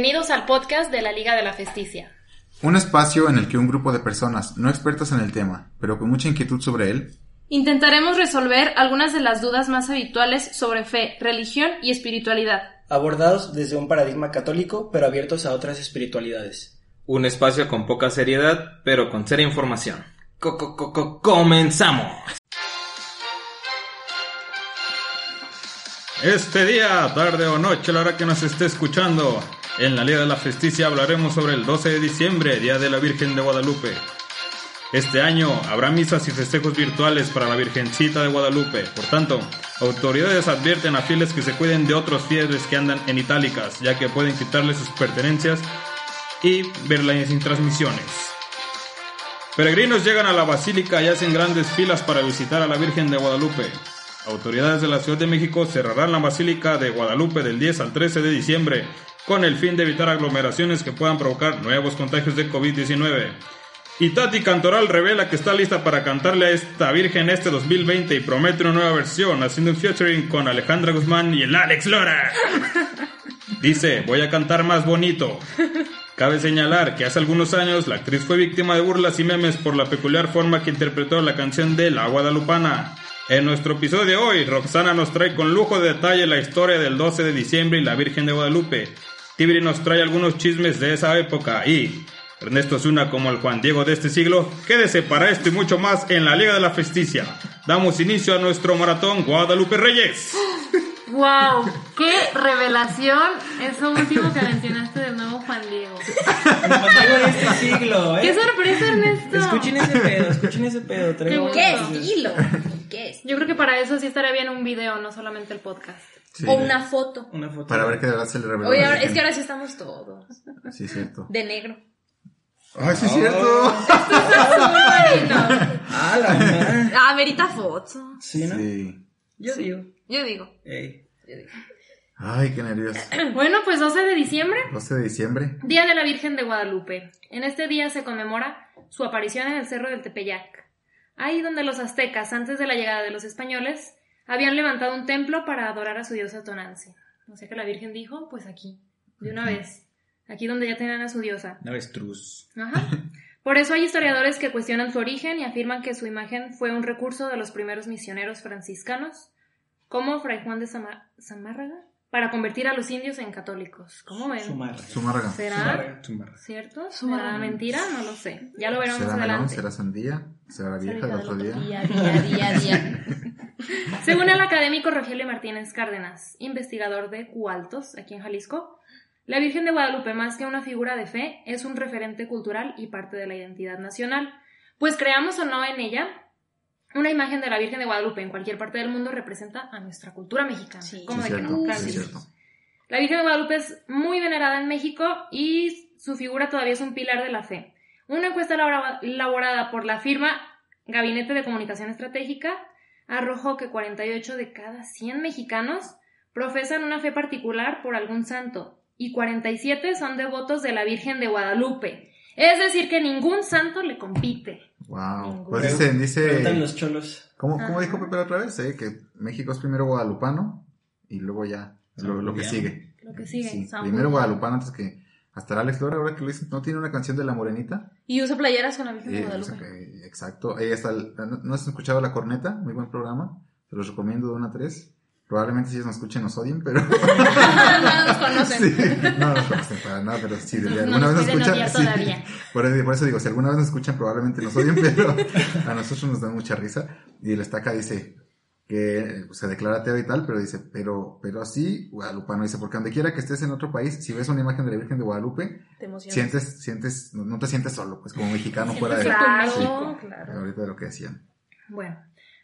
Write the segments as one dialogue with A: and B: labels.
A: Bienvenidos al podcast de la Liga de la Festicia.
B: Un espacio en el que un grupo de personas no expertas en el tema, pero con mucha inquietud sobre él,
A: Intentaremos resolver algunas de las dudas más habituales sobre fe, religión y espiritualidad.
C: abordados desde un paradigma católico, pero abiertos a otras espiritualidades.
D: Un espacio con poca seriedad, pero con seria información. Co- co- co- co- ¡Comenzamos! Este día, tarde o noche, a la hora que nos esté escuchando, en la Liga de la Festicia hablaremos sobre el 12 de diciembre, Día de la Virgen de Guadalupe. Este año habrá misas y festejos virtuales para la Virgencita de Guadalupe. Por tanto, autoridades advierten a fieles que se cuiden de otros fieles que andan en itálicas, ya que pueden quitarle sus pertenencias y verlas sin transmisiones. Peregrinos llegan a la basílica y hacen grandes filas para visitar a la Virgen de Guadalupe. Autoridades de la Ciudad de México cerrarán la Basílica de Guadalupe del 10 al 13 de diciembre con el fin de evitar aglomeraciones que puedan provocar nuevos contagios de COVID-19. Y Tati Cantoral revela que está lista para cantarle a esta Virgen este 2020 y promete una nueva versión, haciendo un featuring con Alejandra Guzmán y el Alex Lora. Dice, voy a cantar más bonito. Cabe señalar que hace algunos años la actriz fue víctima de burlas y memes por la peculiar forma que interpretó la canción de La Guadalupana. En nuestro episodio de hoy, Roxana nos trae con lujo de detalle la historia del 12 de diciembre y la Virgen de Guadalupe. Tibri nos trae algunos chismes de esa época y Ernesto Zuna como el Juan Diego de este siglo. Quédese para esto y mucho más en la Liga de la Festicia. Damos inicio a nuestro maratón Guadalupe Reyes.
A: ¡Wow! ¡Qué revelación! Eso último que mencionaste del nuevo Juan Diego.
C: Motivo de este siglo, ¿eh?
A: ¡Qué sorpresa, Ernesto!
C: Escuchen ese pedo, escuchen ese pedo. traigo-
A: Qué
E: ¿Qué estilo? ¿Qué es?
A: Yo creo que para eso sí estaría bien un video, no solamente el podcast.
B: Sí,
E: O una foto.
C: Una foto.
B: para ver que de verdad se le reveló.
E: Oye,
B: la
E: ahora- es que ahora sí estamos todos.
B: Sí, es cierto.
E: De negro.
B: ¡Ay, sí es cierto!
C: Ah, la madre.
E: Ah, merita foto.
C: Sí, ¿no?
B: Sí.
C: Yo digo.
E: Yo digo.
C: Ey.
B: Ay, qué nervios.
A: Bueno, pues 12 de diciembre,
B: 12 de diciembre.
A: Día de la Virgen de Guadalupe. En este día se conmemora su aparición en el Cerro del Tepeyac. Ahí donde los aztecas, antes de la llegada de los españoles, habían levantado un templo para adorar a su diosa Tonantzin. O sea que la Virgen dijo, pues aquí, de una vez. Aquí donde ya tenían a su diosa.
C: Avestruz.
A: Ajá. Por eso hay historiadores que cuestionan su origen y afirman que su imagen fue un recurso de los primeros misioneros franciscanos, como Fray Juan de Zamárraga, para convertir a los indios en católicos. ¿Cómo ven?
C: Sumarra.
B: Zumárraga.
A: ¿Será cierto? ¿Será mentira? No lo sé. Ya lo veremos
B: ¿Será
A: adelante.
B: ¿Será sandía? ¿Será la vieja del otro día?
E: Día, día, día, día.
A: Según el académico Rogelio Martínez Cárdenas, investigador de Cualtos, aquí en Jalisco, la Virgen de Guadalupe, más que una figura de fe, es un referente cultural y parte de la identidad nacional. Pues creamos o no en ella, una imagen de la Virgen de Guadalupe en cualquier parte del mundo representa a nuestra cultura mexicana.
E: Sí.
A: ¿Cómo
B: Sí,
A: de que
B: cierto,
A: no? Claro
B: sí.
A: La Virgen de Guadalupe es muy venerada en México y su figura todavía es un pilar de la fe. Una encuesta elabora- elaborada por la firma Gabinete de Comunicación Estratégica arrojó que 48 de cada 100 mexicanos profesan una fe particular por algún santo y 47 son devotos de la Virgen de Guadalupe. Es decir, que ningún santo le compite.
B: Wow. Pues dicen, dice.
C: Los cholos.
B: ¿Cómo, cómo dijo Pepe la otra vez? Eh, que México es primero guadalupano y luego ya lo, lo que sigue.
A: Lo que sigue.
B: Sí, primero guadalupano antes que. Hasta el Alex Lora, ahora que lo dicen, ¿no tiene una canción de la morenita?
E: Y uso playeras con la Virgen de
B: Eh,
E: Guadalupe.
B: que- exacto. Está. el- ¿no, ¿No has escuchado La Corneta? Muy buen programa. Se los recomiendo de una a tres. Probablemente si ellos nos escuchen nos odien, pero...
E: no nos conocen.
B: Sí, no nos conocen para nada, pero sí, de
A: No
B: alguna
A: nos
B: vez nos escuchan. sí. Por, eso, por eso digo, si alguna vez nos escuchan, probablemente nos odien, pero a nosotros nos da mucha risa. Y el estaca dice que se declara ateo y tal, pero dice, pero, pero sí, guadalupano dice, porque donde quiera que estés en otro país, si ves una imagen de la Virgen de Guadalupe,
E: Te
B: sientes, sientes, no, no te sientes solo, pues como mexicano fuera de
E: Claro,
B: Sí.
E: claro.
B: ahorita de lo que decían.
A: Bueno,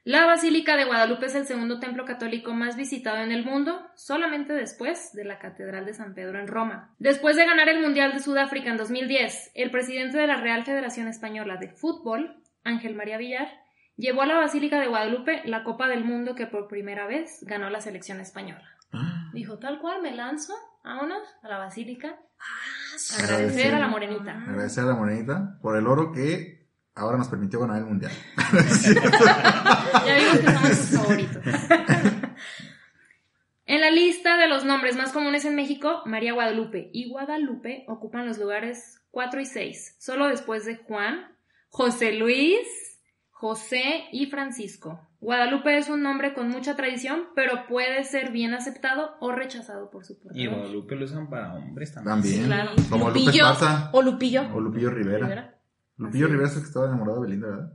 A: la Basílica de Guadalupe es el segundo templo católico más visitado en el mundo, solamente después de la Catedral de San Pedro en Roma. Después de ganar el Mundial de Sudáfrica en 2010, el presidente de la Real Federación Española de Fútbol, Ángel María Villar, llevó a la Basílica de Guadalupe la Copa del Mundo que por primera vez ganó la selección española. Dijo, tal cual, me lanzo, vámonos, a la Basílica, a agradecer a la morenita.
B: Agradecer a la morenita por el oro que ahora nos permitió ganar el mundial.
A: Ya vimos que somos sus favoritos. En la lista de los nombres más comunes en México, María Guadalupe y Guadalupe ocupan los lugares 4 y 6, solo después de Juan, José Luis, José y Francisco. Guadalupe es un nombre con mucha tradición, pero puede ser bien aceptado o rechazado por su
D: Y
A: portador.
D: Guadalupe lo usan para hombres también.
B: También.
A: claro.
B: Como Lupe
E: Lupillo.
B: Esparza.
E: O Lupillo.
B: O Lupillo Rivera.
E: Rivera.
B: Lupillo
A: Así
B: Rivera
A: es.
B: el que estaba enamorado de Belinda, ¿verdad?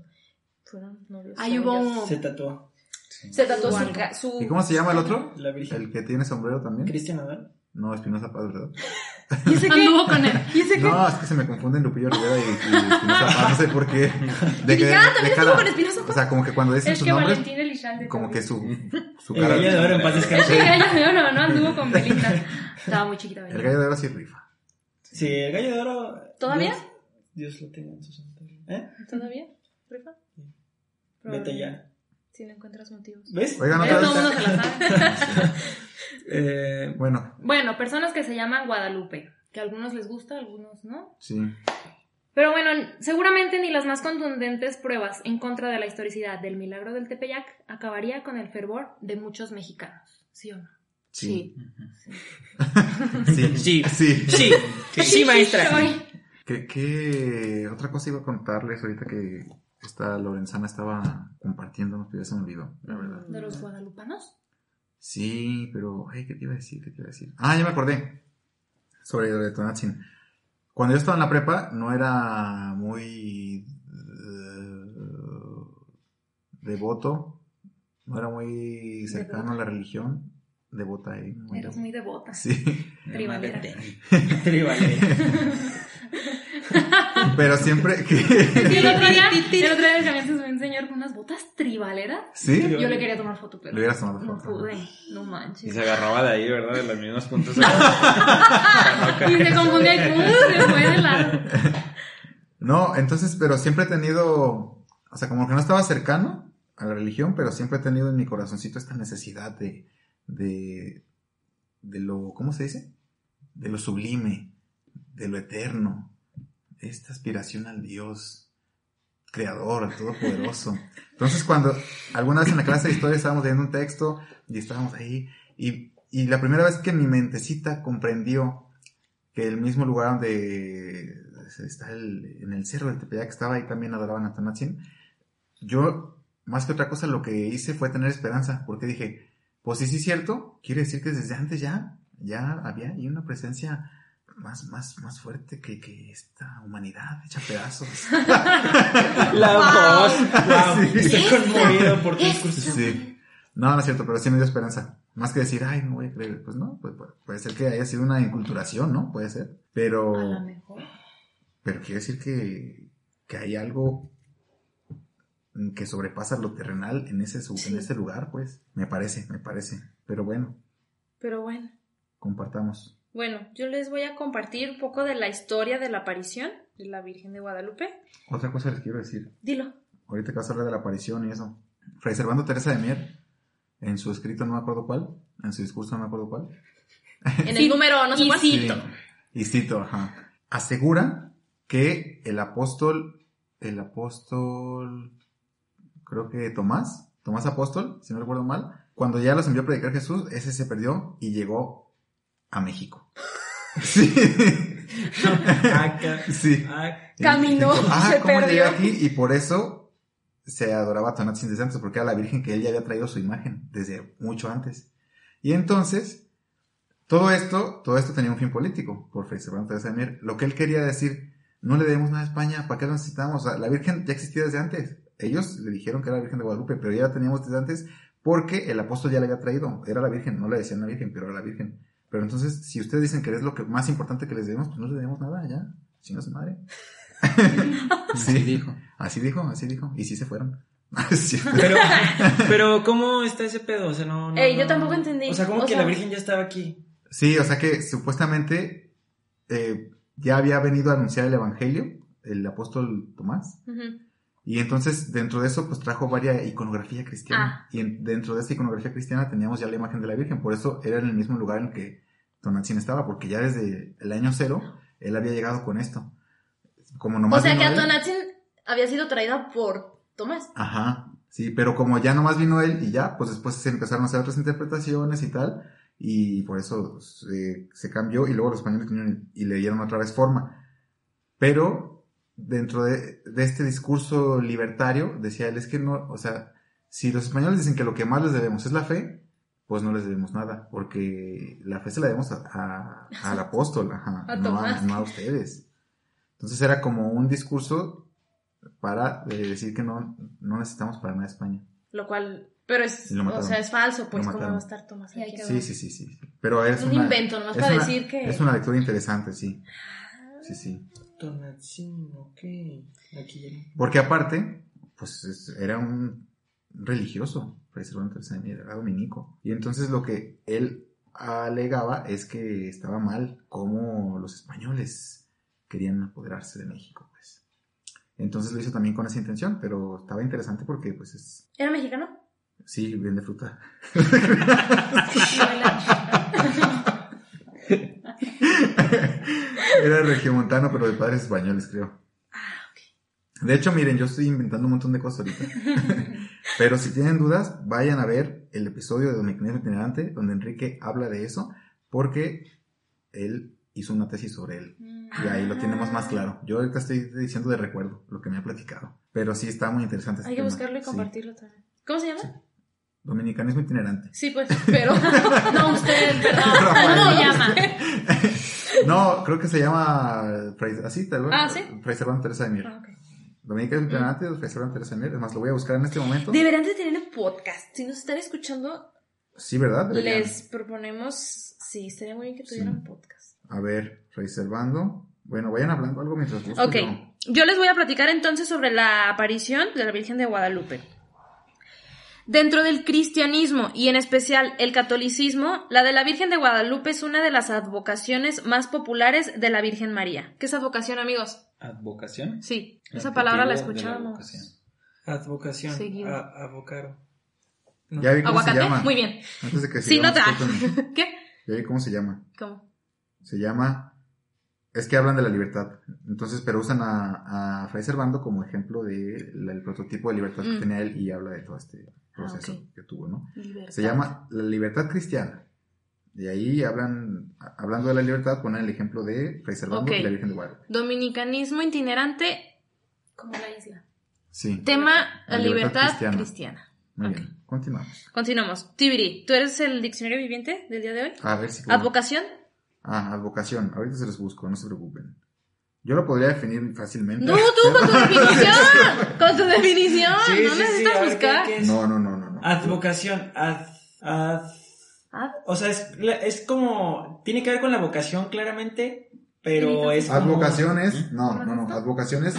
E: Fueron novios.
A: Ahí hubo.
C: Se tatuó.
E: Se tatuó su, su...
B: ¿Y cómo se llama el otro?
C: La Virgen.
B: El que tiene sombrero también.
C: Cristian Adán.
B: No, Espinosa Paz, ¿verdad?
E: ¿Y ese qué?
A: Anduvo con él.
E: ¿Y ese qué?
B: No, es que se me confunden Lupillo Rivera y, y Espinosa Paz, no sé por qué. De
E: dije, ah, también estuvo
B: cara-
E: con Espinosa Paz.
B: O sea, como que cuando dicen
A: Es
B: sus
A: que
B: nombres,
A: Valentín Elizalde
B: como que su, su
C: El
B: cara.
C: gallo de oro en paz
A: Es que
C: descanse.
A: gallo de oro, no anduvo con Belinda. Estaba muy chiquita
B: El
A: Belinda.
B: gallo de oro sí rifa.
C: Sí, el gallo de oro.
E: ¿Todavía?
C: Dios, Dios lo tenga en su santo. ¿Eh?
E: ¿Todavía? ¿Rifa?
C: Vete ya.
E: Si no encuentras motivos.
C: ¿Ves?
B: Oigan, otra
A: todo el mundo se la sabe.
C: Eh,
B: Bueno,
A: Bueno, personas que se llaman Guadalupe, que a algunos les gusta, a algunos no.
B: sí.
A: Pero bueno, seguramente ni las más contundentes pruebas en contra de la historicidad del milagro del Tepeyac acabaría con el fervor de muchos mexicanos. ¿Sí o no?
B: Sí.
E: Sí.
B: Sí.
C: Sí.
B: Sí.
C: sí. Sí, maestra.
B: ¿Qué, qué otra cosa iba a contarles ahorita que esta Lorenzana estaba compartiendo? Ya se me olvidó, la verdad.
A: ¿De los guadalupanos?
B: Sí, pero, ay, ¿qué te iba a decir? ¿Qué te iba a decir? Ah, ya me acordé. Sobre lo de Tonatzin. Cuando yo estaba en la prepa, no era muy eh, devoto, no era muy cercano a la religión. Devota ahí. muy
A: Eres muy devota.
B: Sí,
A: Tribalera.
C: Tribalera.
B: pero siempre que...
A: Y el otro día, el otro día Javier se me enseñar con unas botas tribaleras.
B: ¿Sí?
A: Yo le quería tomar foto, pero
B: Le hubieras tomado
A: no
B: foto.
A: pude. No
D: Y
A: manches.
D: se agarraba de ahí, ¿verdad? De las mismas puntas.
A: Y se confundía y se fue de lado.
B: No, entonces, pero siempre he tenido, o sea, como que no estaba cercano a la religión, pero siempre he tenido en mi corazoncito esta necesidad de, de, de lo, ¿cómo se dice? De lo sublime, de lo eterno, esta aspiración al Dios creador, todopoderoso. Entonces, cuando alguna vez en la clase de historia estábamos leyendo un texto y estábamos ahí, y, y la primera vez que mi mentecita comprendió que el mismo lugar donde está el, en el cerro del Tepeyac, estaba ahí también adoraban a Tonatzin, yo, más que otra cosa, lo que hice fue tener esperanza, porque dije, pues sí, sí es cierto, quiere decir que desde antes ya, ya había ahí una presencia más, más, más fuerte que, que esta humanidad hecha pedazos.
C: La voz. Wow.
B: Sí.
C: Estoy conmovido por tu discurso.
B: Sí. No, no es cierto, pero sí me dio esperanza. Más que decir, ay, no voy a creer. Pues no, pues, puede, puede ser que haya sido una inculturación, ¿no? Puede ser. Pero,
A: A lo mejor.
B: pero quiere decir que, que hay algo que sobrepasa lo terrenal en ese, en ese lugar, pues. Me parece, me parece. Pero bueno,
E: Pero bueno.
B: compartamos.
E: Bueno, yo les voy a compartir un poco de la historia de la aparición de la Virgen de Guadalupe.
B: Otra cosa les quiero decir.
E: Dilo.
B: Ahorita que vas a hablar de la aparición y eso. Fray Servando Teresa de Mier, en su escrito no me acuerdo cuál, en su discurso no me acuerdo cuál,
E: En el número, no sé
A: y
E: cuál.
A: sí.
B: Sí, y cito, ajá. Asegura que el apóstol, el apóstol, creo que Tomás, Tomás apóstol, si no recuerdo mal, cuando ya los envió a predicar Jesús, ese se perdió y llegó a México. Sí,
C: Acá.
B: sí.
C: Acá.
E: Caminó,
B: ah,
E: se
B: ¿cómo
E: perdió.
B: aquí? Y por eso se adoraba a Tonatzin desde antes, porque era la Virgen que él ya había traído su imagen desde mucho antes. Y entonces, todo esto, todo esto tenía un fin político, por Teresa de Mier. Lo que él quería decir, no le debemos nada a España, ¿para qué lo necesitamos? O sea, la Virgen ya existía desde antes. Ellos le dijeron que era la Virgen de Guadalupe, pero ya la teníamos desde antes porque el apóstol ya la había traído. Era la Virgen, no le decían la Virgen, pero era la Virgen. Pero entonces, si ustedes dicen que es lo que más importante que les debemos, pues no les debemos nada, ya. Chinga su madre.
D: Así dijo.
B: Así dijo, así dijo. Y sí se fueron. Sí.
C: Pero, pero, ¿cómo está ese pedo? O sea, no. no
E: Ey, yo
C: no-
E: tampoco entendí.
C: O sea, ¿cómo
E: O
C: que
E: sea-
C: la Virgen ya estaba aquí?
B: Sí, o sea que supuestamente eh, ya había venido a anunciar el Evangelio, el apóstol Tomás.
E: Ujú.
B: Y entonces dentro de eso pues trajo varias iconografía cristiana.
E: Ah.
B: Y en- dentro de esta iconografía cristiana teníamos ya la imagen de la Virgen. Por eso era en el mismo lugar en que Tonatzin estaba, porque ya desde el año cero él había llegado con esto. Como
E: O
B: nomás
E: sea
B: vino
E: que
B: él-
E: Atonatzin había sido traída por Tomás.
B: Ajá, sí, pero como ya nomás vino él y ya, pues después se empezaron a hacer otras interpretaciones y tal, y por eso se, se cambió y luego los españoles vinieron y le dieron otra vez forma. Pero dentro de, de este discurso libertario, decía él, es que no, o sea, si los españoles dicen que lo que más les debemos es la fe, pues no les debemos nada, porque la fe se la debemos a- a- al apóstol, ajá,
A: A
B: no, a,
A: Tomás.
B: no a ustedes. Entonces era como un discurso para eh, decir que no, no necesitamos para nada a España.
E: Lo cual, pero es, o sea, es falso, pues, ¿cómo va a estar Tomás
A: Sí,
B: Sí, sí, sí, sí. sí. Pero es
A: Un
B: una,
A: invento, nomás
B: es
A: para
B: una-
A: decir que-
B: Es una lectura interesante, sí. Sí, sí.
C: Tonatzin, ok. Aquí ya.
B: Porque aparte, pues es- era un religioso, Fray Mier, era dominico. Y entonces lo que él alegaba es que estaba mal cómo los españoles querían apoderarse de México, pues. Entonces lo hizo también con esa intención, pero estaba interesante porque, pues, es,
E: ¿Era mexicano?
B: sí, vende fruta. Era regiomontano, pero de padres españoles, creo. De hecho, miren, yo estoy inventando un montón de cosas ahorita. Pero si tienen dudas, vayan a ver el episodio de Dominicanismo Itinerante, donde Enrique habla de eso, porque él hizo una tesis sobre él. Y ahí lo tenemos más claro. Yo ahorita estoy diciendo de recuerdo lo que me ha platicado. Pero sí está muy interesante. este
E: Hay que
B: tema.
E: buscarlo y
B: Sí.
E: compartirlo también. ¿Cómo se llama?
B: Dominicanismo itinerante.
E: Sí, pues, pero...
A: No, usted, perdón.
B: Rafael.
A: ¿Cómo se llama?
B: No, creo que se llama así, tal vez.
E: Ah, ¿sí?
B: Fray Servando Teresa de Mier.
E: Ah, ok.
B: Dominicanismo itinerante o Fray Servando Teresa de Mier. Es más, lo voy a buscar en este momento.
E: Deberían de tener un podcast. Si nos están escuchando,
B: Sí, ¿verdad? Deberían.
E: les proponemos... Sí, estaría muy bien que
B: Sí.
E: tuvieran podcast.
B: A ver, Fray Servando. Bueno, vayan hablando algo mientras busco.
E: Ok,
B: yo.
E: yo les voy a platicar entonces sobre la aparición de la Virgen de Guadalupe. Dentro del cristianismo y en especial el catolicismo, la de la Virgen de Guadalupe es una de las advocaciones más populares de la Virgen María. ¿Qué es advocación, amigos?
D: ¿Advocación?
E: Sí, esa palabra la
D: de
E: escuchábamos.
D: advocación.
C: Advocación.
E: Seguido.
C: A. No.
B: Ya vi cómo se
E: ¿Aguacate?
B: llama.
E: Muy bien.
B: Antes de que
E: Sí, nota.
B: discúlpenme.
E: ¿Qué?
B: Ya vi cómo se llama.
E: ¿Cómo?
B: Se llama. Es que hablan de la libertad. Entonces, pero usan a, a Fray Servando como ejemplo de la- el prototipo de libertad que
E: Mm.
B: tenía él y habla de todo este proceso
E: ok.
B: que tuvo, ¿no?
E: Libertad.
B: Se llama la libertad cristiana. Y ahí hablan, hablando de la libertad, ponen el ejemplo de Fray Servando
E: Ok.
B: y la Virgen de Guadalupe.
E: Dominicanismo itinerante,
A: Como la isla.
B: Sí,
E: tema
B: La
E: la
B: libertad
E: libertad
B: cristiana.
E: cristiana.
B: muy bien. Continuamos.
E: Continuamos. Tibiri, ¿tú eres el diccionario viviente del día de hoy?
B: A ver si.
E: ¿Advocación?
B: Ah, advocación. Ahorita se los busco, no se preocupen. Yo lo podría definir fácilmente.
E: No, tú con tu definición. con tu definición.
C: Sí,
E: no
C: sí,
E: necesitas buscar.
C: ¿qué- qué es?
B: No, no, no, no. no.
C: Advocación. Ad, ad-
E: Ad-
C: o sea, es, es como. Tiene que ver con la vocación, claramente. Pero es. como-
B: Advocación es. No, no, no. Advocación es.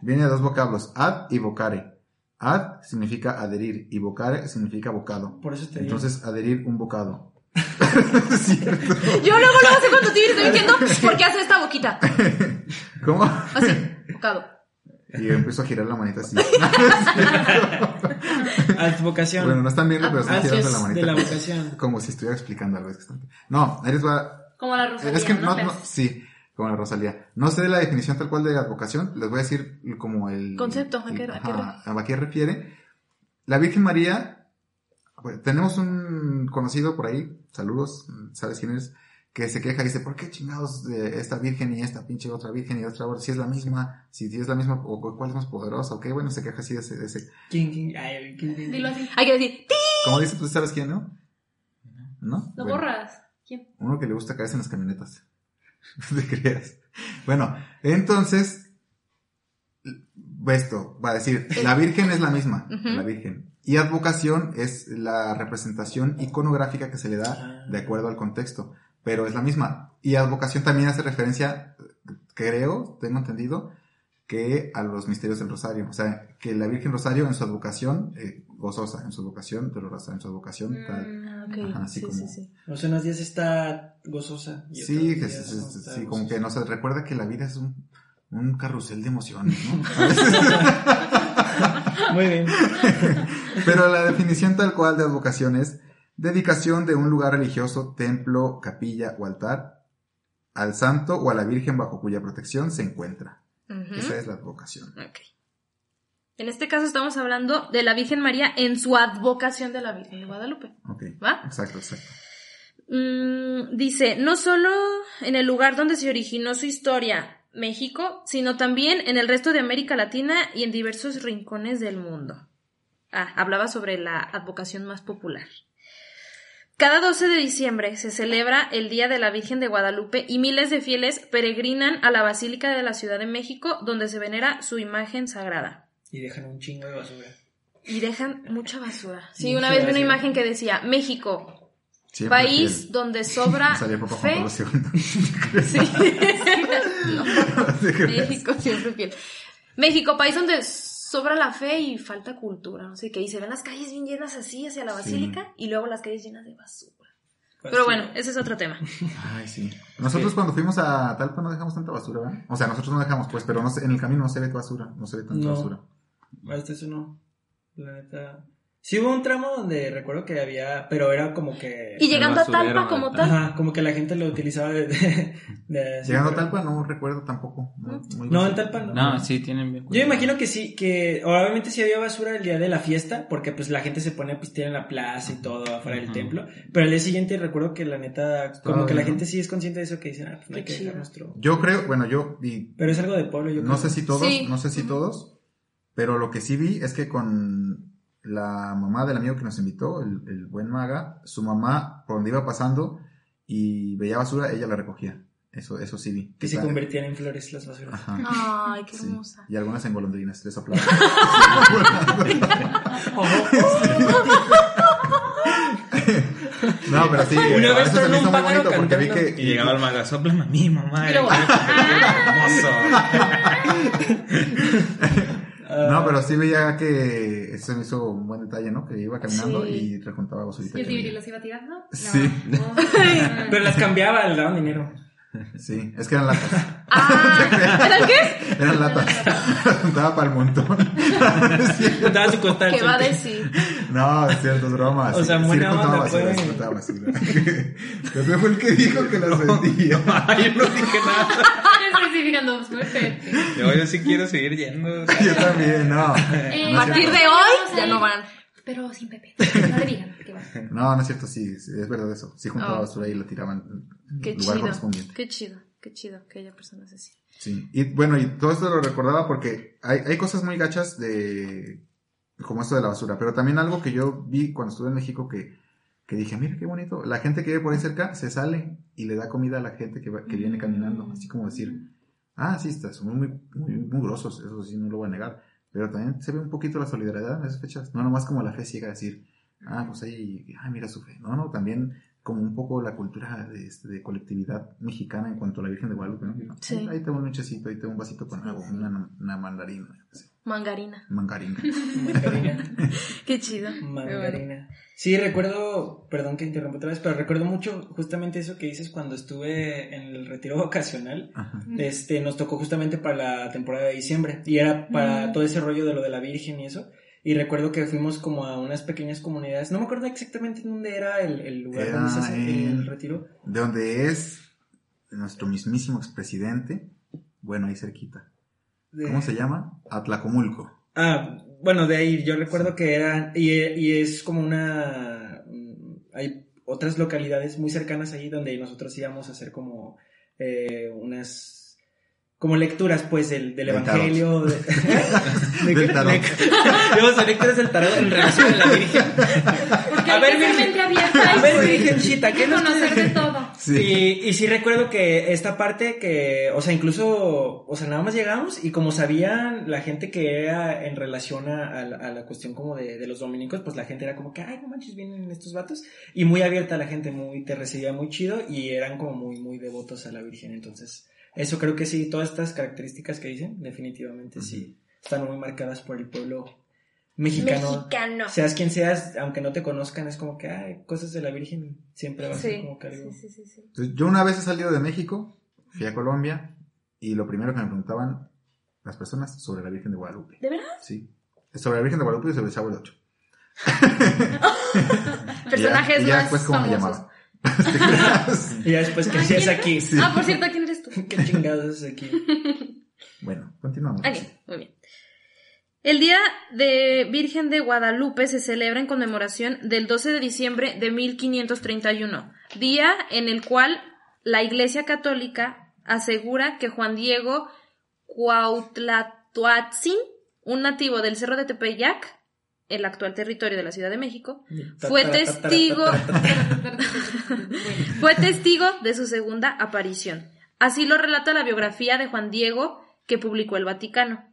B: Viene de dos vocablos. Ad y vocare. Ad significa adherir y vocare significa bocado.
C: Por eso te digo.
B: Entonces, adherir un bocado. Es cierto.
E: Yo luego luego sé cuando Tibiri estoy diciendo por qué hace esta boquita.
B: ¿Cómo?
E: Así, bocado.
B: Y yo empiezo a girar la manita así.
C: Advocación.
B: bueno, no están viendo, pero estoy girando la manita.
C: de la vocación.
B: Como si estuviera explicando algo. No, les va.
A: Como la Rosalía,
B: Es que
A: ¿no?
B: no, no- sí, como la Rosalía. No sé de la definición tal cual de advocación, les voy a decir como el
E: Concepto, ¿a
B: el-
E: qué- a qué
B: ajá, a qué refiere. La Virgen María, pues, tenemos un conocido por ahí, saludos, ¿sabes quién es? Que se queja y dice, ¿por qué chingados de esta virgen y esta pinche otra virgen y otra otra? Si es la misma, si, si es la misma, o cuál es más poderosa, o qué, bueno, se queja así de ese, de ese-
C: ¿Quién, quién? Ay, ¿quién- quién-
A: Dilo así.
E: Hay que decir, "Ti".
B: ¿Cómo dice? ¿Tú sabes quién, no? ¿No?
A: Lo
B: Bueno.
A: borras. ¿Quién?
B: Uno que le gusta caerse en las camionetas. No te creas. Bueno, entonces, esto va a decir, la Virgen es la misma, la Virgen. Y advocación es la representación iconográfica que se le da
C: Ah.
B: de acuerdo al contexto, pero es la misma. Y advocación también hace referencia, creo, tengo entendido, que a los misterios del Rosario. O sea, que la Virgen Rosario en su advocación, eh, gozosa, en su advocación dolorosa, en su advocación tal.
A: Mm,
E: Ah, ok.
B: Ajá, así
E: sí,
B: como-
E: sí, sí.
C: O sea, unos días está gozosa. y
B: Sí, que sí, como que no se recuerda que la vida es un, un carrusel de emociones, ¿no?
C: Muy bien.
B: Pero la definición tal cual de advocación es dedicación de un lugar religioso, templo, capilla o altar al santo o a la virgen bajo cuya protección se encuentra. Esa es la advocación.
E: Ok. En este caso estamos hablando de la Virgen María en su advocación de la Virgen de Guadalupe.
B: Ok.
E: ¿Va?
B: Exacto, exacto.
E: Mm, dice, no solo en el lugar donde se originó su historia, México, sino también en el resto de América Latina y en diversos rincones del mundo. Ah, hablaba sobre la advocación más popular. Cada 12 de diciembre se celebra el Día de la Virgen de Guadalupe y miles de fieles peregrinan a la Basílica de la Ciudad de México donde se venera su imagen sagrada.
C: Y dejan un chingo de basura.
E: Y dejan mucha basura. Sí,
C: Mucha
E: una vez vi una imagen que decía, México,
B: Siempre
E: país
B: fiel.
E: donde sobra fe. Sí. No, México siempre fiel. México, país donde sobra la fe y falta cultura, no sé qué. Y se ven las calles bien llenas así hacia la basílica y luego las calles llenas de basura. Pero bueno, ese es otro tema.
B: Ay, sí. Nosotros cuando fuimos a Talpa no dejamos tanta basura, ¿verdad? O sea, nosotros no dejamos, pues, pero no en el camino no se ve basura, no se ve tanta
C: No.
B: basura.
C: Hasta eso no. La neta. Sí hubo un tramo donde recuerdo que había, pero era como que...
E: Y llegando a Talpa como tal.
C: Ajá, como que la gente lo utilizaba de... de-
B: Llegando a Talpa no recuerdo tampoco. Muy, muy
C: No, en. Talpa no.
D: No, sí, tienen bien.
C: Yo imagino que sí, que obviamente sí había basura el día de la fiesta, porque pues la gente se pone a pistear en la plaza y todo afuera del templo, pero el día siguiente recuerdo que la neta, como que la gente
B: ¿no?
C: sí es consciente de eso, que dicen, ah, pues no hay que dejar nuestro...
B: Yo creo, bueno, yo vi,
C: Pero es algo de pueblo, yo
B: no
C: creo.
B: sé si todos,
E: Sí.
B: no sé si todos, pero lo que sí vi es que con la mamá del amigo que nos invitó, el, el buen maga, su mamá, por donde iba pasando y veía basura, ella la recogía. Eso, eso sí vi.
C: Que se convertían en flores las basuras.
B: Ajá.
E: Ay, qué
B: Sí.
E: hermosa.
B: Y algunas en golondrinas, les soplaba. no, pero sí,
C: Una vez
B: eso se
C: tronó
B: me hizo
C: un
B: muy
C: pájaro
B: bonito porque vi que...
D: Y llegaba el maga, soplame a mí, mamá.
A: Pero-
C: Ah,
B: No, pero sí veía que se me hizo un buen detalle, ¿no? Que iba caminando
E: Sí.
B: y rejuntaba basurita.
A: ¿Y el iba tirando? No.
B: Sí.
A: Oh.
C: Pero las cambiaba, le daban dinero.
B: Sí, es que eran latas.
E: Ah, ¿eran qué?
B: Eran latas. Las juntaba para el montón.
C: Daba su costal.
E: ¿Qué va a decir?
B: No, es cierto, es broma.
C: O sea, buena
B: juntaba basura, sí juntaba basura. Pepe fue el que dijo que las vendía.
D: Yo no dije nada.
A: Estoy pues.
D: Yo, yo sí quiero seguir yendo.
B: Yo también, no.
A: Eh,
E: A
B: No es
E: partir de hoy ya no van.
A: Pero sin Pepe. No le digan que va.
B: No, no es cierto, sí, es verdad eso. Sí juntaba
E: Oh.
B: basura y la tiraban en
E: Qué
B: el lugar
E: chido.
B: correspondiente.
E: Qué chido. Qué chido que haya personas así.
B: Sí, y bueno, y todo esto lo recordaba porque hay, hay cosas muy gachas de como esto de la basura, pero también algo que yo vi cuando estuve en México que, que dije, mira qué bonito, la gente que vive por ahí cerca se sale y le da comida a la gente que, va- que viene caminando, así como decir, ah, sí, está, somos muy, muy, muy grosos, eso sí, no lo voy a negar, pero también se ve un poquito la solidaridad en esas fechas, no nomás como la fe ciega, decir, ah, pues ahí, ah, mira su fe, no, no, también como un poco la cultura de, este, de colectividad mexicana en cuanto a la Virgen de Guadalupe, ¿no?
E: Sí.
B: Ahí, ahí te un luchecito, ahí te un vasito con agua, una, una mandarina, sé,
E: Mangarina.
B: mangarina.
C: Mangarina.
E: Qué chido.
C: Mangarina. Sí, recuerdo, perdón que interrumpa otra vez, pero recuerdo mucho justamente eso que dices cuando estuve en el retiro vocacional.
B: Ajá.
C: Este, nos tocó justamente para la temporada de diciembre y era para
E: Mm.
C: todo ese rollo de lo de la Virgen y eso. Y recuerdo que fuimos como a unas pequeñas comunidades. No me acuerdo exactamente dónde era el, el lugar
B: Era
C: donde se hace el retiro.
B: De donde es nuestro mismísimo expresidente, bueno, ahí cerquita.
C: De-
B: ¿Cómo se llama? Atlacomulco.
C: Ah, bueno, de ahí yo recuerdo que era, y, y es como una, mm, hay otras localidades muy cercanas ahí donde nosotros íbamos a hacer como eh, unas, como lecturas pues del, del
B: Del
C: evangelio. De, de-
B: Del tarot.
C: de- a lecturas del tarot en relación a la Virgen.
A: Porque
C: A ver, Virgen.
A: mente abierta
C: A
A: y
C: ver, Virgencita, ¿qué nos
A: conocer de todo.
B: Sí.
C: y, y sí recuerdo que esta parte que, o sea, incluso, o sea, nada más llegamos y como sabían la gente que era en relación a, a la, a la cuestión como de, de los dominicos, pues la gente era como que, ay, no manches, vienen estos vatos. Y muy abierta la gente, muy, te recibía muy chido y eran como muy, muy devotos a la Virgen. Entonces, eso creo que sí, todas estas características que dicen, definitivamente sí, están muy marcadas por el pueblo mexicano.
E: Mexicano.
C: Seas quien seas, aunque no te conozcan, es como que, ay, cosas de la Virgen siempre va a ser
E: Sí.
C: como que algo.
E: Sí, sí, sí, sí.
B: Entonces, yo una vez he salido de México, fui a Colombia, y lo primero que me preguntaban las personas sobre la Virgen de Guadalupe.
E: ¿De verdad?
B: Sí. Sobre la Virgen de Guadalupe y sobre el Chavo del Ocho.
E: Personajes
B: y ya, y ya
E: más
B: después cómo me llamaban.
C: Y ya después que hacías aquí.
E: Ah, por cierto, ¿quién
C: ¿Qué chingados es aquí?
B: bueno, continuamos.
E: Muy bien. El Día de Virgen de Guadalupe se celebra en conmemoración del 12 de diciembre de 1531, día en el cual la Iglesia Católica asegura que Juan Diego Cuautlatoatzin, un nativo del Cerro de Tepeyac, el actual territorio de la Ciudad de México, fue testigo fue testigo de su segunda aparición. Así lo relata la biografía de Juan Diego que publicó el Vaticano.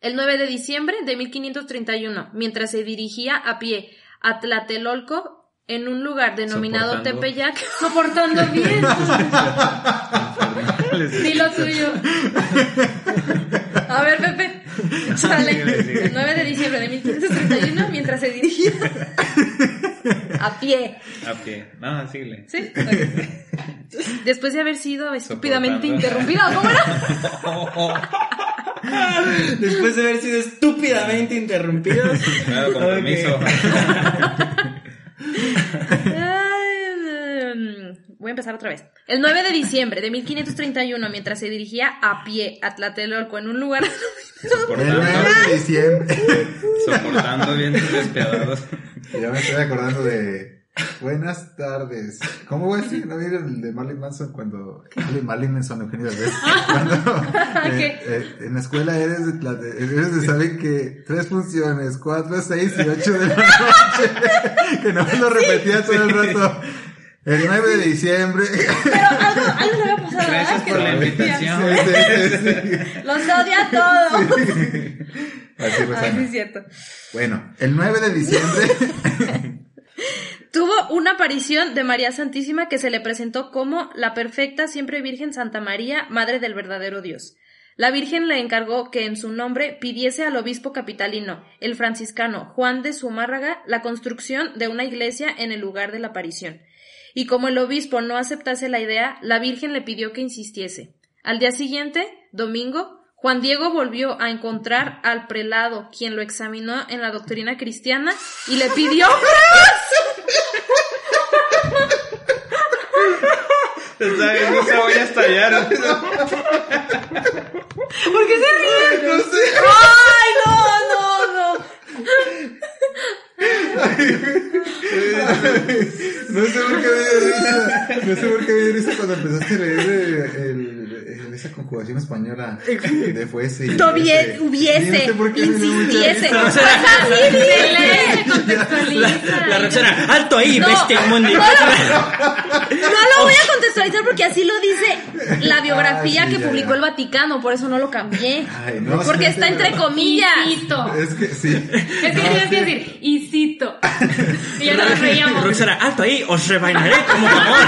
E: El 9 de diciembre de 1531, mientras se dirigía a pie a Tlatelolco, en un lugar denominado
D: Soportando.
E: Tepeyac,
A: Soportando bien. Dilo tuyo.
E: A ver, Pepe. Sale. El 9 de diciembre de 1531, mientras se dirigía a pie.
D: A pie. No, síguele.
E: ¿Sí? Después de haber sido estúpidamente
D: Soportando.
E: interrumpido, ¿cómo era?
C: Después de haber sido estúpidamente interrumpidos.
D: Claro, con permiso.
E: Ay, mm, Voy a empezar otra vez. El 9 de diciembre de 1531, mientras se dirigía a pie a Tlatelolco en un lugar
B: El
D: Soportando,
B: 9 de diciembre.
D: soportando bien tus despiadados.
B: Y ya me estoy acordando de. Buenas tardes. ¿Cómo voy a decir? ¿No vieron el de Marlene Manson cuando. Marlene Manson, Eugenio Derbez. Cuando. eh, eh, en la escuela eres de, la de- eres de saber que tres funciones, cuatro, seis y ocho de la noche. que no me lo repetía todo el rato. El 9 de diciembre.
E: Pero algo, algo le había pasado,
D: Gracias
E: ¿verdad? Que
D: por la invitación.
B: Sí, sí, sí, sí.
E: Los odia a todos.
B: Así, Rosana.
E: Ay, sí es cierto.
B: Bueno, el 9 de diciembre.
E: Tuvo una aparición de María Santísima que se le presentó como la perfecta siempre Virgen Santa María, Madre del verdadero Dios. La Virgen le encargó que en su nombre pidiese al obispo capitalino, el franciscano Juan de Zumárraga, la construcción de una iglesia en el lugar de la aparición. Y como el obispo no aceptase la idea, la Virgen le pidió que insistiese. Al día siguiente, domingo, Juan Diego volvió a encontrar al prelado, quien lo examinó en la doctrina cristiana y le pidió
D: ¿Sabes? No se voy a estallar.
E: ¿Por qué se ríen?
B: No sé.
E: ¡Ay, no, no, no!
B: No sé por qué me dio risa. No sé por qué me dio risa cuando empezaste a leer el, el- el- esa conjugación española de fuese y
E: Tobie-
B: ese.
E: hubiese,
B: Y no sé por qué me dio mucha
E: insistiese. Pues
A: lee, se contextualiza.
C: La Roxana, alto ahí,
E: No,
C: bestia inmundi.
E: No lo voy a contextualizar porque así lo dice la biografía
B: Ah, sí,
E: que
B: ya,
E: publicó
B: ya.
E: el Vaticano, por eso no lo cambié.
B: Ay, no,
E: Porque
B: sí,
E: está
B: sí,
E: entre comillas.
A: Y cito.
B: Es que sí.
A: Es que
B: No,
A: tenías que decir, y cito. Y ya nos reíamos.
C: Roxana, alto ahí, os rebainaré como jamón.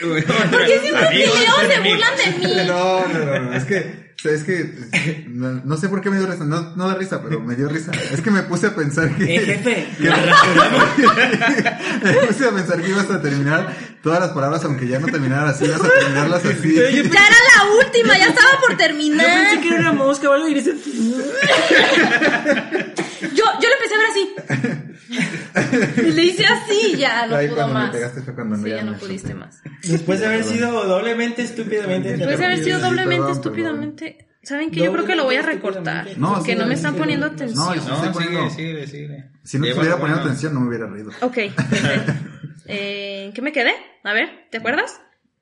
E: ¿Por qué siempre que leo se burlan de mí?
B: No, no, no, no, es que, o sea, es que, no, no sé por qué me dio risa, no, no da risa, pero me dio risa. Es que me puse a pensar que,
C: Eh, jefe,
B: que- me puse a pensar que ibas a terminar todas las palabras, aunque ya no terminaran así, ibas a terminarlas así.
C: Yo-
E: Ya era la última, ya estaba por
C: yo
E: terminar.
C: pensé que era una mosca o algo y dice.
E: Yo, yo lo empecé a ver así. Y le hice así, ya no
B: Ahí
E: pudo
B: cuando me
E: más.
B: pegaste fue cuando
E: Sí,
B: ya
E: no pudiste más.
C: Después de haber sido doblemente estúpidamente
E: Después de haber sido doblemente
B: perdón,
E: estúpidamente. ¿Saben qué? Yo creo que lo voy a recortar.
B: No,
E: porque
B: sí,
E: no me están
B: sí,
E: poniendo
B: sí.
E: atención.
B: No, yo
D: No,
B: poniendo.
D: sigue, sigue, sigue.
B: Si no estuviera poniendo atención, no me hubiera reído.
E: Ok, ¿En qué me quedé? A ver, ¿te acuerdas?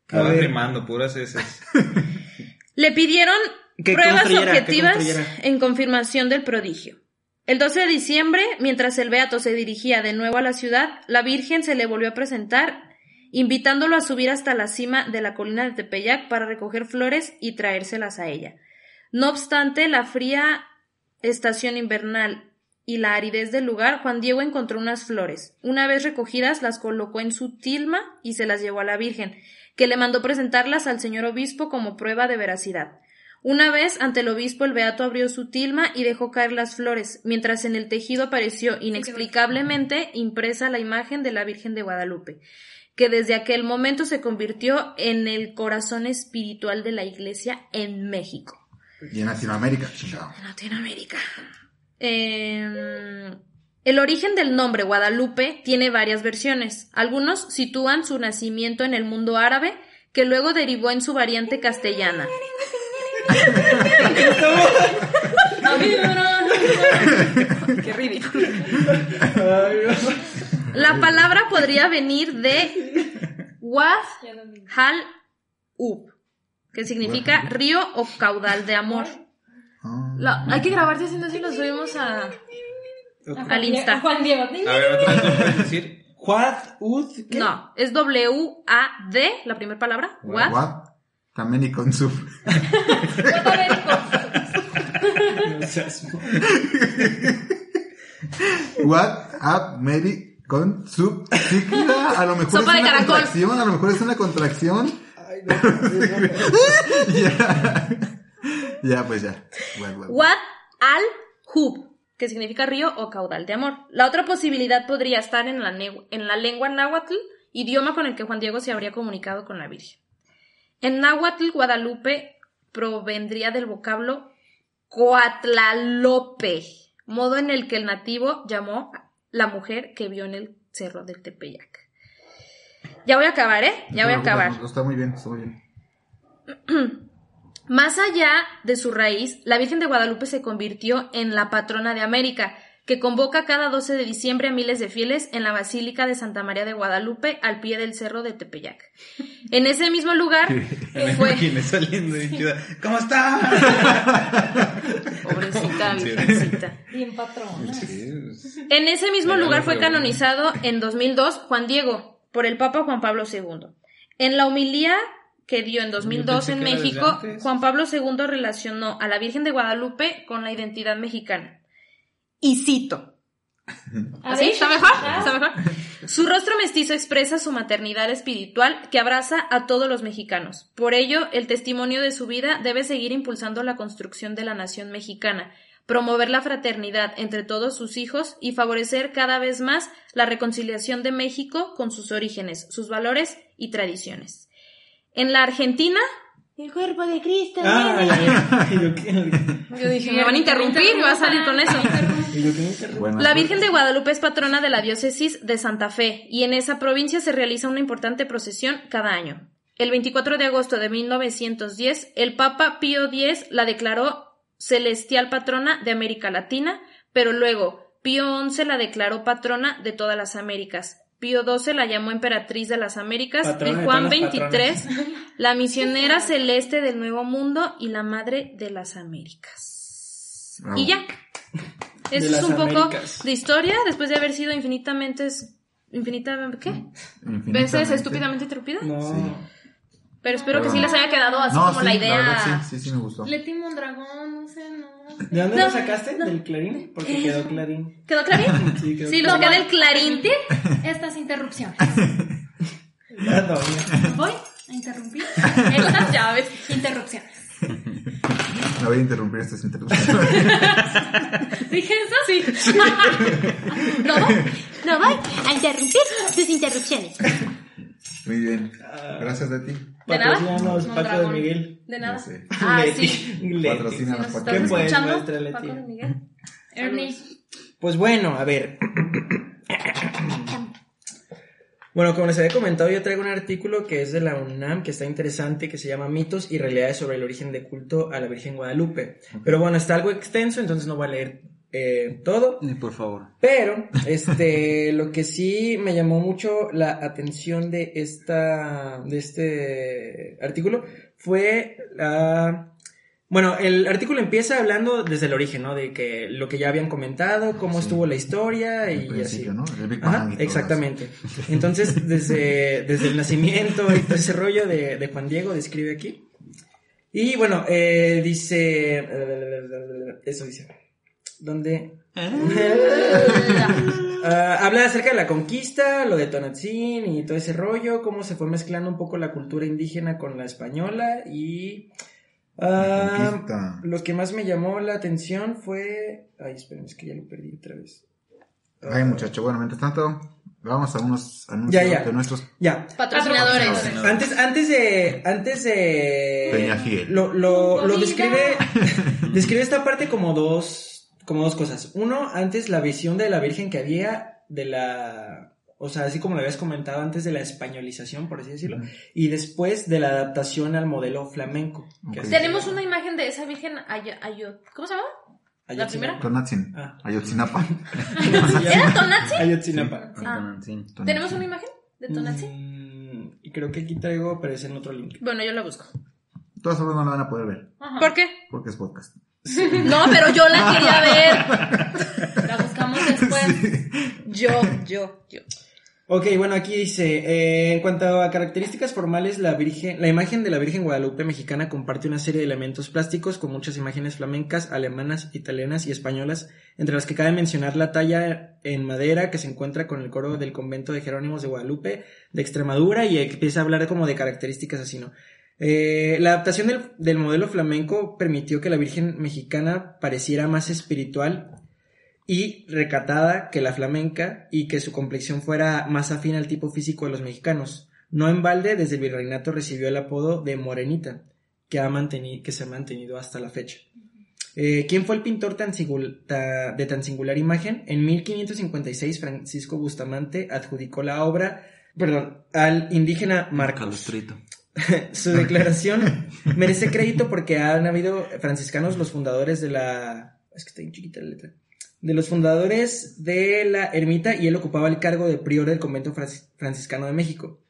C: A ver.
D: rimando, puras heces.
E: Le pidieron
C: Que
E: pruebas objetivas en confirmación del prodigio. El 12 de diciembre, mientras el Beato se dirigía de nuevo a la ciudad, la Virgen se le volvió a presentar, invitándolo a subir hasta la cima de la colina de Tepeyac para recoger flores y traérselas a ella. No obstante, la fría estación invernal y la aridez del lugar, Juan Diego encontró unas flores. Una vez recogidas, las colocó en su tilma y se las llevó a la Virgen, que le mandó presentarlas al señor obispo como prueba de veracidad. Una vez ante el obispo el beato abrió su tilma y dejó caer las flores, mientras en el tejido apareció inexplicablemente impresa la imagen de la Virgen de Guadalupe, que desde aquel momento se convirtió en el corazón espiritual de la Iglesia en México.
B: Y en Latinoamérica, chingado.
E: Latinoamérica. Eh, el origen del nombre Guadalupe tiene varias versiones. Algunos sitúan su nacimiento en el mundo árabe, que luego derivó en su variante castellana. Qué ridículo. La palabra podría venir de Wad Hal Ub, que significa río o caudal de amor. Hay que grabarse haciendo así, lo subimos a, al Insta.
A: Juan Diego.
D: A ver, otra vez lo puedes decir.
C: Juad, Ud, ¿qué?
E: No, es W-A-D, la primera palabra. Wad.
B: What? Kameni con sub.
C: No seas-
B: What up, Mary con sub. Sigla. A lo mejor
E: Sopa
B: es
E: de
B: una
E: caracol.
B: contracción. A lo mejor es una contracción.
C: Ay, no, no, no.
B: ya. Ya, pues ya. What.
E: Wad al Hub, que significa río o caudal de amor. La otra posibilidad podría estar en la, en la lengua náhuatl, idioma con el que Juan Diego se habría comunicado con la Virgen. En náhuatl, Guadalupe provendría del vocablo Coatlalope, modo en el que el nativo llamó la mujer que vio en el cerro del Tepeyac. Ya voy a acabar, ¿eh? Ya voy a
B: te
E: acabar.
B: preocupes, Está muy bien, está muy bien.
E: Más allá de su raíz, la Virgen de Guadalupe se convirtió en la patrona de América, que convoca cada 12 de diciembre a miles de fieles en la Basílica de Santa María de Guadalupe al pie del cerro de Tepeyac. En ese mismo lugar fue...
D: saliendo. ¿Cómo está?
E: Pobrecita. Virgencita.
A: Bien patrona.
E: En ese mismo
D: Pero
E: lugar fue canonizado en 2002 Juan Diego por el Papa Juan Pablo II. En la homilía que dio en 2002
D: pensé
E: en México. Juan Pablo II relacionó a la Virgen de Guadalupe con la identidad mexicana. Y cito. ¿Así? ¿Está mejor?
A: ah,
E: ¿Está mejor? Su rostro mestizo expresa su maternidad espiritual que abraza a todos los mexicanos. Por ello, el testimonio de su vida debe seguir impulsando la construcción de la nación mexicana, promover la fraternidad entre todos sus hijos y favorecer cada vez más la reconciliación de México con sus orígenes, sus valores y tradiciones. En la Argentina, el cuerpo de Cristo.
C: Ah, yo,
E: dije, me van a interrumpir, me va a salir con eso. La. Virgen de Guadalupe es patrona de la diócesis de Santa Fe y en esa provincia se realiza una importante procesión cada año. El 24 de agosto de 1910, el Papa Pío X la declaró celestial patrona de América Latina, pero luego Pío XI la declaró patrona de todas las Américas. Pío XII la llamó emperatriz de las Américas
C: Patrona
E: y
C: de
E: Juan XXIII la misionera celeste del Nuevo Mundo y la madre de las Américas.
B: Bravo.
E: Y ya. Eso es un poco
C: Américas.
E: de historia después de haber sido infinitamente infinita ¿qué?
B: Infinitamente.
E: veces estúpidamente interrumpida.
C: No.
B: Sí.
E: Pero espero que sí les haya quedado así
B: No,
E: como
B: sí,
E: la idea.
B: verdad, sí, sí, sí me gustó.
A: Leti Mondragón, no sé, no.
C: ¿De dónde
E: No,
C: lo sacaste? ¿Del clarín? Porque quedó clarín.
E: ¿Quedó claro?
C: Sí, quedó
E: Sí, lo saqué del clarín.
A: Estas interrupciones.
C: Ya, no, ya.
A: Voy a interrumpir.
E: Estas llaves.
A: Interrupciones.
B: Me voy a interrumpir estas interrupciones.
A: ¿Dije eso? Sí.
E: No voy, no voy a interrumpir tus interrupciones.
B: Muy bien. Gracias de ti.
E: ¿De nada?
C: Patrocínanos, Paco de. Miguel.
E: De nada. Ah,
C: Leti.
E: sí.
C: Leti.
B: Patrocina
E: Si nos
B: los
E: estás
C: ¿Qué puedes, maestra Leti?
E: Paco de Miguel.
A: Ernie.
C: Pues bueno, a ver. Bueno, como les había comentado, yo traigo un artículo que es de la UNAM, que está interesante, que se llama Mitos y Realidades sobre el origen de culto a la Virgen Guadalupe. Pero bueno, está algo extenso, entonces no voy a leer eh, todo.
D: Ni por favor.
C: Pero, este, lo que sí me llamó mucho la atención de esta, de este artículo fue la, bueno, el artículo empieza hablando desde el origen, ¿no? De que lo que ya habían comentado, cómo
B: Sí.
C: estuvo la historia y así.
B: ¿no? El
C: Ajá,
B: y
C: exactamente. Entonces, desde, desde el nacimiento y todo ese rollo de, de Juan Diego describe aquí. Y bueno, eh, dice, eso dice, ¿dónde? Ah, habla acerca de la conquista, lo de Tonatzin y todo ese rollo, cómo se fue mezclando un poco la cultura indígena con la española y
B: La conquista.
C: lo que más me llamó la atención fue, ay, espérenme, es que ya lo perdí otra vez.
B: Ay, muchacho. Bueno, mientras tanto, vamos a unos anuncios
C: Ya, ya.
B: de nuestros
C: Ya,
E: Patrocinadores.
B: Patrocinadores.
C: Antes, antes de, antes de,
B: Peña Fiel.
C: lo, lo, lo describe, describe esta parte como dos, como dos cosas. Uno, antes la visión de la Virgen que había de la, o sea, así como lo habías comentado antes de la españolización, por así decirlo, y después de la adaptación al modelo flamenco.
E: Tenemos una imagen de esa virgen Ayo- Ayo- ¿Cómo se llama? ¿La
C: Ayotzinapa.
E: primera?
B: Tonatzin.
C: Ah.
B: Ayotzinapa.
E: ¿Era Tonatzi?
C: Ayotzinapa.
E: Ah.
D: Sí.
B: Tonatzin.
E: ¿Tenemos una imagen de Tonatzi?
C: Mm, creo creo que aquí traigo, pero es en otro link.
E: Bueno, yo la busco.
B: Todas formas no la van a poder ver,
A: Ajá.
E: ¿Por qué?
B: porque es podcast.
E: No, pero yo la quería ver.
A: La buscamos después.
E: Yo, yo, yo.
C: Ok, bueno, aquí dice, eh, en cuanto a características formales, la Virgen, la imagen de la Virgen Guadalupe mexicana comparte una serie de elementos plásticos con muchas imágenes flamencas, alemanas, italianas y españolas, entre las que cabe mencionar la talla en madera que se encuentra con el coro del convento de Jerónimos de Guadalupe de Extremadura y empieza a hablar como de características así, ¿no? Eh, la adaptación del, del modelo flamenco permitió que la Virgen mexicana pareciera más espiritual y recatada que la flamenca y que su complexión fuera más afín al tipo físico de los mexicanos. No en balde, desde el virreinato recibió el apodo de Morenita, que, ha que se ha mantenido hasta la fecha. Eh, ¿Quién fue el pintor de tan singular imagen? En 1556 Francisco Bustamante adjudicó la obra, perdón, al indígena Marcos.
F: Calustrito.
C: Su declaración merece crédito porque han habido franciscanos los fundadores de la... Es que está bien chiquita la letra. De los fundadores de la ermita y él ocupaba el cargo de prior del convento francis- franciscano de México.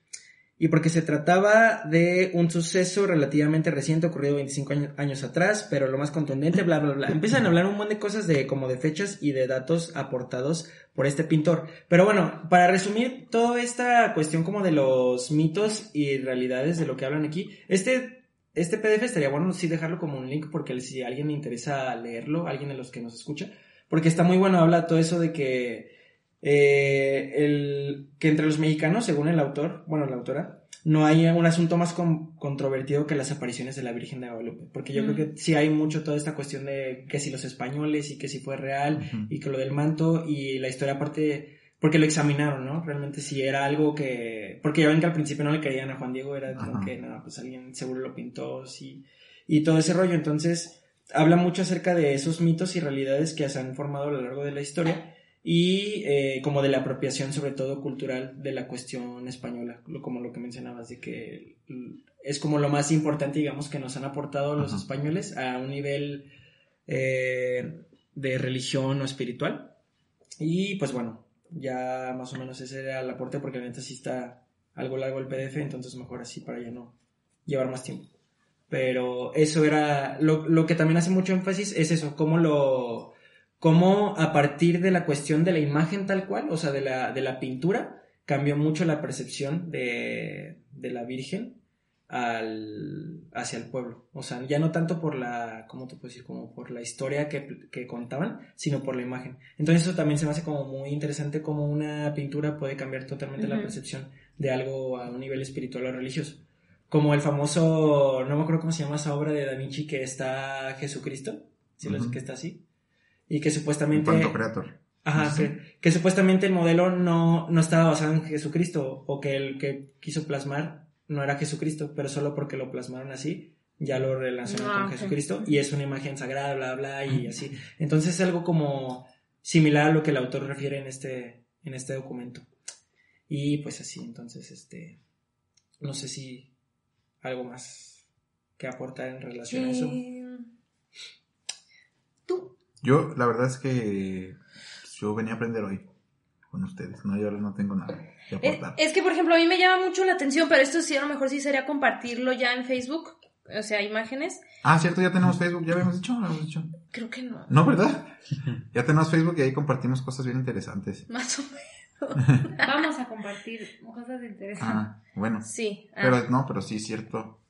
C: Y porque se trataba de un suceso relativamente reciente, ocurrido 25 año- años atrás, pero lo más contundente, bla, bla, bla. Empiezan a hablar un montón de cosas de como de fechas y de datos aportados por este pintor. Pero bueno, para resumir toda esta cuestión como de los mitos y realidades de lo que hablan aquí, este, este PDF estaría bueno sí dejarlo como un link porque si alguien le interesa leerlo, alguien de los que nos escucha, porque está muy bueno, habla todo eso de que, eh, el, que entre los mexicanos, según el autor, bueno, la autora, no hay un asunto más con- controvertido que las apariciones de la Virgen de Guadalupe, porque yo
E: Mm.
C: creo que sí hay mucho toda esta cuestión de que si los españoles y que si fue real y que lo del manto y la historia aparte, porque lo examinaron, ¿no? Realmente si era algo que, porque ya ven que al principio no le creían a Juan Diego, era como que, no, pues alguien seguro lo pintó, sí, y todo ese rollo, entonces habla mucho acerca de esos mitos y realidades que se han formado a lo largo de la historia y eh, como de la apropiación sobre todo cultural de la cuestión española, como lo que mencionabas, de que es como lo más importante, digamos, que nos han aportado los
B: Ajá.
C: españoles a un nivel eh, de religión o espiritual. Y pues bueno, ya más o menos ese era el aporte porque la neta sí está algo largo el PDF, entonces mejor así para ya no llevar más tiempo. Pero eso era, lo, lo que también hace mucho énfasis es eso, cómo lo, cómo a partir de la cuestión de la imagen tal cual, o sea, de la, de la pintura, cambió mucho la percepción de, de la Virgen al, hacia el pueblo. O sea, ya no tanto por la, ¿cómo te puedo decir? Como por la historia que, que contaban, sino por la imagen. Entonces eso también se me hace como muy interesante cómo una pintura puede cambiar totalmente la percepción de algo a un nivel espiritual o religioso. Como el famoso, no me acuerdo cómo se llama esa obra de Da Vinci que está Jesucristo, si lo
B: Ujú.
C: que está así, y que
B: Un
C: supuestamente...
B: Pantocreator.
C: Ajá,
B: Ujú.
C: que, que supuestamente el modelo no, no estaba basado en Jesucristo, o que el que quiso plasmar no era Jesucristo, pero solo porque lo plasmaron así, ya lo relacionan
E: Ah,
C: con
E: ok.
C: Jesucristo, y es una imagen sagrada, bla, bla, y así. Entonces es algo como similar a lo que el autor refiere en este, en este documento. Y pues así, entonces, este, no sé si algo más que aportar en relación a eso.
E: Eh, Tú.
B: Yo, la verdad es que yo venía a aprender hoy con ustedes. No, yo ahora no tengo nada que aportar.
E: Es que, por ejemplo, a mí me llama mucho la atención, pero esto sí, a lo mejor sí sería compartirlo ya en Facebook, o sea, imágenes.
B: Ah, cierto, ya tenemos Facebook, ya habíamos dicho, habíamos dicho.
E: Creo que no,
B: No, ¿verdad? ya tenemos Facebook y ahí compartimos cosas bien interesantes.
E: más o menos.
A: Vamos a compartir cosas interesantes.
B: Ah, bueno.
E: Sí. ah.
B: Pero no, pero sí, cierto.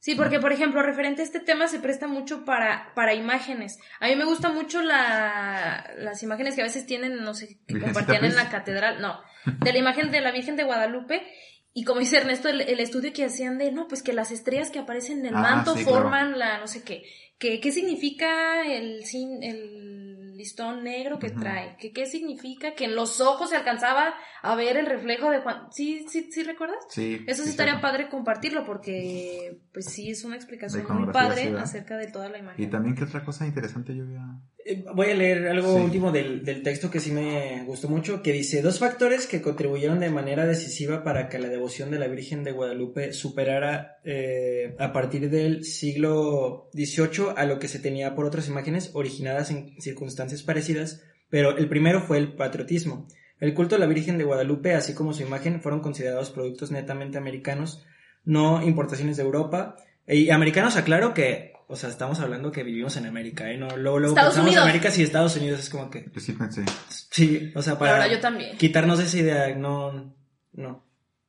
E: Sí, porque por ejemplo, referente a este tema se presta mucho para, para imágenes. A mí me gusta mucho la, las imágenes que a veces tienen, no sé, que compartían en la catedral, no, de la imagen de la Virgen de Guadalupe. Y como dice Ernesto, el, el estudio que hacían de, no, pues que las estrellas que aparecen en el
B: Ah,
E: manto
B: sí, claro.
E: forman la, no sé qué. ¿Qué, qué significa el, sin- el listón negro que trae? ¿Qué, ¿Qué significa que en los ojos se alcanzaba a ver el reflejo de Juan? ¿Sí, sí, sí recuerdas?
B: Sí.
E: Eso sí estaría padre compartirlo porque pues sí es una explicación muy padre acerca de toda la
B: Y
E: imagen.
B: también, ¿qué otra cosa interesante yo había?
C: Eh, Voy a leer algo
B: Sí.
C: último del, del texto que sí me gustó mucho, que dice, dos factores que contribuyeron de manera decisiva para que la devoción de la Virgen de Guadalupe superara eh, a partir del siglo XVIII a lo que se tenía por otras imágenes originadas en circunstancias parecidas, pero el primero fue el patriotismo. El culto a la Virgen de Guadalupe, así como su imagen, fueron considerados productos netamente americanos, no importaciones de Europa. Y americanos, aclaro que, o sea, estamos hablando que vivimos en América, ¿eh? No, luego, luego
E: Estados
C: pensamos
E: Unidos.
C: América y Estados Unidos es como que,
B: Yo sí pensé.
C: sí, o sea, para
E: verdad, yo también.
C: quitarnos esa idea, no, no.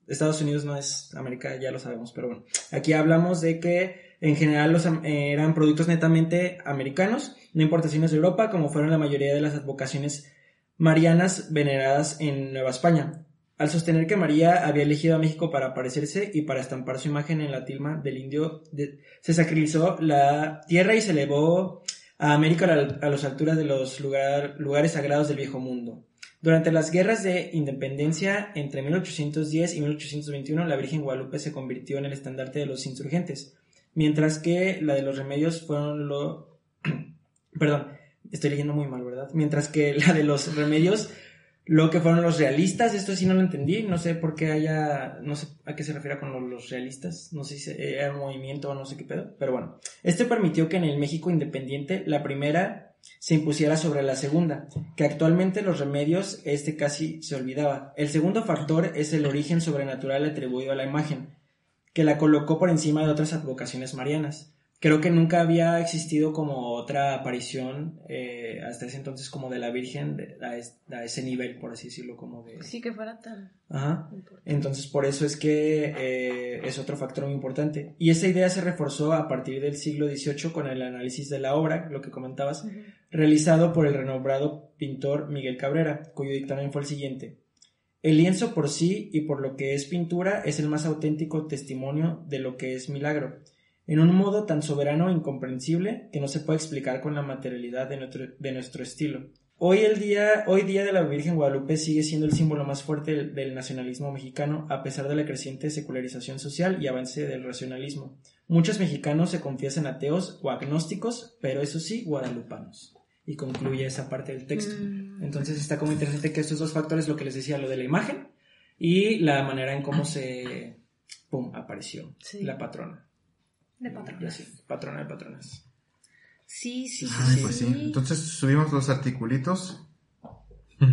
C: Estados Unidos no es América, ya lo sabemos, pero bueno. Aquí hablamos de que en general los, eh, eran productos netamente americanos, no importaciones de Europa, como fueron la mayoría de las advocaciones marianas veneradas en Nueva España. Al sostener que María había elegido a México para aparecerse y para estampar su imagen en la tilma del indio, se sacralizó la tierra y se elevó a América a, la- a las alturas de los lugar- lugares sagrados del viejo mundo. Durante las guerras de independencia entre 1810 y 1821, la Virgen Guadalupe se convirtió en el estandarte de los insurgentes, mientras que la de los remedios fueron lo... Perdón, estoy leyendo muy mal, ¿verdad? Mientras que la de los remedios, lo que fueron los realistas, esto sí no lo entendí, no sé por qué haya, no sé a qué se refiere con lo- los realistas, no sé si se- era un movimiento o no sé qué pedo, pero bueno. Este permitió que en el México independiente la primera se impusiera sobre la segunda, que actualmente los remedios este casi se olvidaba. El segundo factor es el origen sobrenatural atribuido a la imagen, que la colocó por encima de otras advocaciones marianas. Creo que nunca había existido como otra aparición eh, hasta ese entonces como de la Virgen de- a, es- a ese nivel, por así decirlo, como de...
E: Sí, que fuera tan
C: Ajá. Entonces, por eso es que eh, es otro factor muy importante. Y esa idea se reforzó a partir del siglo XVIII con el análisis de la obra, lo que comentabas, realizado por el renombrado pintor Miguel Cabrera, cuyo dictamen fue el siguiente. El lienzo por sí y por lo que es pintura es el más auténtico testimonio de lo que es milagro, en un modo tan soberano e incomprensible que no se puede explicar con la materialidad de nuestro, de nuestro estilo. Hoy el día, hoy día de la Virgen Guadalupe sigue siendo el símbolo más fuerte del, del nacionalismo mexicano, a pesar de la creciente secularización social y avance del racionalismo. Muchos mexicanos se confiesan ateos o agnósticos, pero eso sí, guadalupanos. Y concluye esa parte del texto.
E: Mm.
C: Entonces está como interesante que estos dos factores, lo que les decía, lo de la imagen y la manera en cómo se, pum, apareció
E: Sí.
C: la patrona.
A: De
C: Y
A: patrón.
C: así, patrona de patronas.
E: Sí, sí, sí.
B: Ay, pues sí. Entonces subimos los articulitos.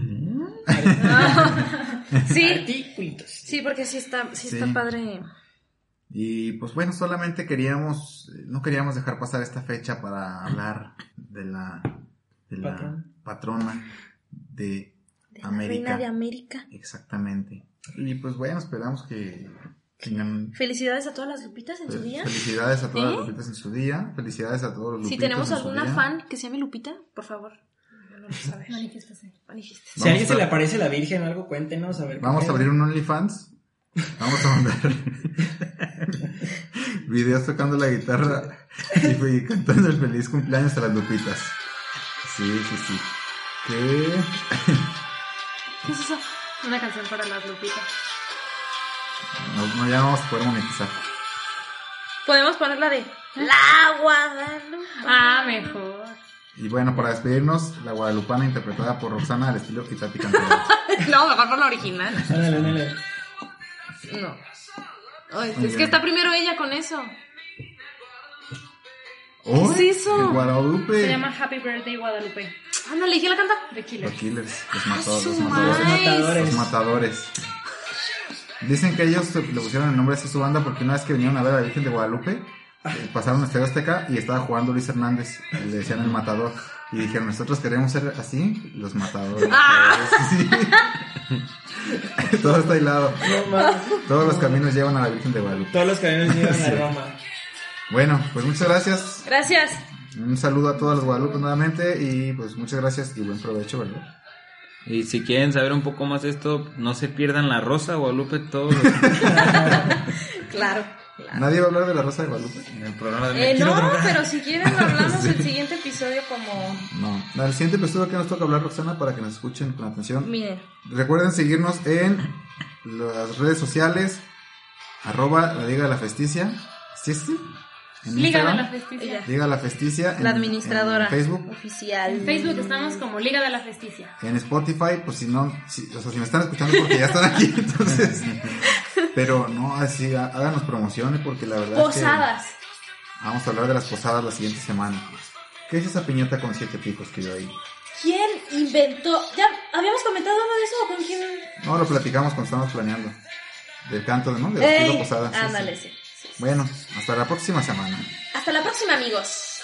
E: Sí,
C: Articulitos.
E: sí, porque sí está, sí está
B: Sí.
E: padre.
B: Y pues bueno, solamente queríamos, no queríamos dejar pasar esta fecha para hablar de la, de la
C: Patrona.
B: patrona de
E: De la
B: América.
E: reina de América.
B: Exactamente. Y pues bueno, esperamos que tengan
E: Felicidades a todas las lupitas en su día.
B: felicidades a todas
E: ¿Eh?
B: las lupitas en su día. Felicidades a todos los lupitos
E: Si tenemos
B: en su
E: alguna
B: día.
E: fan que se llame Lupita, por favor, saber.
A: Manifiéstase.
E: Manifieste.
C: Si a alguien se le aparece la Virgen o algo, cuéntenos, a ver.
B: Vamos a abrir un OnlyFans. Vamos a mandar videos tocando la guitarra y, y cantando el feliz cumpleaños a las lupitas. Sí, sí, sí. ¿Qué?
E: ¿Qué es eso?
A: Una canción para las lupitas.
B: No, no, ya vamos a poder monetizar.
E: Podemos poner la de La Guadalupe.
A: Ah, mejor.
B: Y bueno, para despedirnos, la guadalupana interpretada por Roxana al estilo Kitati.
E: No, mejor por la original.
C: Ándale, ándale.
E: No. Ay, es que está primero ella con eso.
B: ¡Oh!
E: ¿Qué es eso?
B: el Guadalupe.
A: Se llama Happy Birthday Guadalupe.
E: Ándale, ¿quién la canta?
B: Los killers, los matadores.
E: su
B: Los
C: Los
B: matadores.
E: madre.
C: matadores.
B: Los matadores. Dicen que ellos le pusieron el nombre así a su banda porque una vez que vinieron a ver a la Virgen de Guadalupe, eh, pasaron a Estadio Azteca y estaba jugando Luis Hernández. y le decían el matador. Y dijeron, nosotros queremos ser así, los matadores. Sí. Todo está hilado.
C: No.
B: Todos los caminos llevan a la Virgen de Guadalupe.
C: Todos los caminos llevan
B: Sí.
C: a Roma.
B: Bueno, pues muchas gracias.
E: Gracias.
B: Un saludo a todos los Guadalupe nuevamente y pues muchas gracias y buen provecho, ¿verdad?
D: Y si quieren saber un poco más de esto, no se pierdan la Rosa Guadalupe todos los-
E: Claro.
B: Nadie va a hablar de la Rosa de Guadalupe.
D: en el programa de
E: Eh, no,
D: Drogar.
E: pero si quieren lo hablamos el siguiente episodio como...
B: No. Al siguiente episodio que nos toca hablar, Roxana, para que nos escuchen con atención.
E: Miren.
B: Recuerden seguirnos en las redes sociales, arroba la Liga de la Festicia. ¿Sí así? En
A: Liga de la Festicia.
E: Ella.
B: Liga de la Festicia. en-
E: La administradora.
B: En Facebook.
E: Oficial.
A: En Facebook estamos como Liga de la Festicia.
B: En Spotify, pues si no, si, o sea, si me están escuchando porque ya están aquí, entonces. Pero no, así, há- háganos promociones porque la verdad
E: Posadas.
B: es que vamos a hablar de las posadas la siguiente semana. ¿Qué es esa piñata con siete picos que yo ahí?
E: ¿Quién inventó. ¿Ya habíamos comentado algo de eso o con quién?
B: No, lo platicamos cuando estábamos planeando. Del canto, ¿no? De
E: Ey,
B: Tiro Posada.
E: ándale, sí. sí, sí.
B: Bueno, hasta la próxima semana.
E: Hasta la próxima, amigos.